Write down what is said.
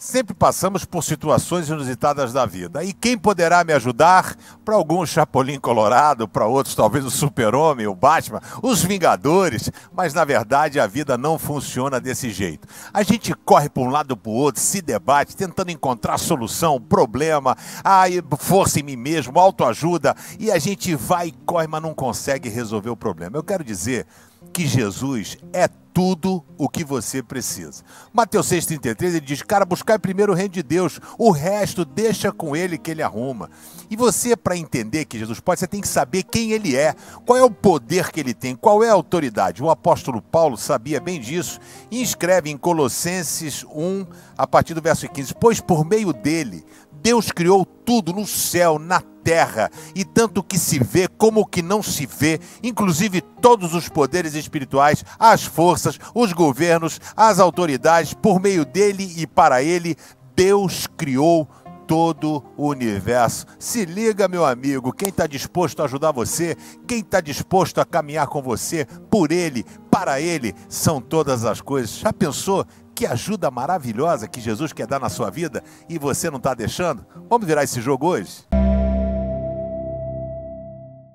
Sempre passamos por situações inusitadas da vida. E quem poderá me ajudar? Para alguns, Chapolin Colorado, para outros, talvez o Super-Homem, o Batman, os Vingadores. Mas na verdade, a vida não funciona desse jeito. A gente corre para um lado para o outro, se debate, tentando encontrar solução, problema, ai, força em mim mesmo, autoajuda. E a gente vai e corre, mas não consegue resolver o problema. Eu quero dizer que Jesus é tudo o que você precisa. Mateus 6,33 ele diz: Cara, buscar primeiro o reino de Deus, o resto deixa com ele que ele arruma. E você, para entender que Jesus pode, você tem que saber quem ele é, qual é o poder que ele tem, qual é a autoridade. O apóstolo Paulo sabia bem disso e escreve em Colossenses 1, a partir do verso 15: Pois por meio dele Deus criou tudo no céu, na terra, e tanto que se vê como o que não se vê, inclusive todos os poderes espirituais, as forças, os governos, as autoridades, por meio dele e para ele, Deus criou todo o universo. Se liga, meu amigo, quem está disposto a ajudar você, quem está disposto a caminhar com você, por ele, para ele, são todas as coisas. Já pensou que ajuda maravilhosa que Jesus quer dar na sua vida e você não está deixando? Vamos virar esse jogo hoje?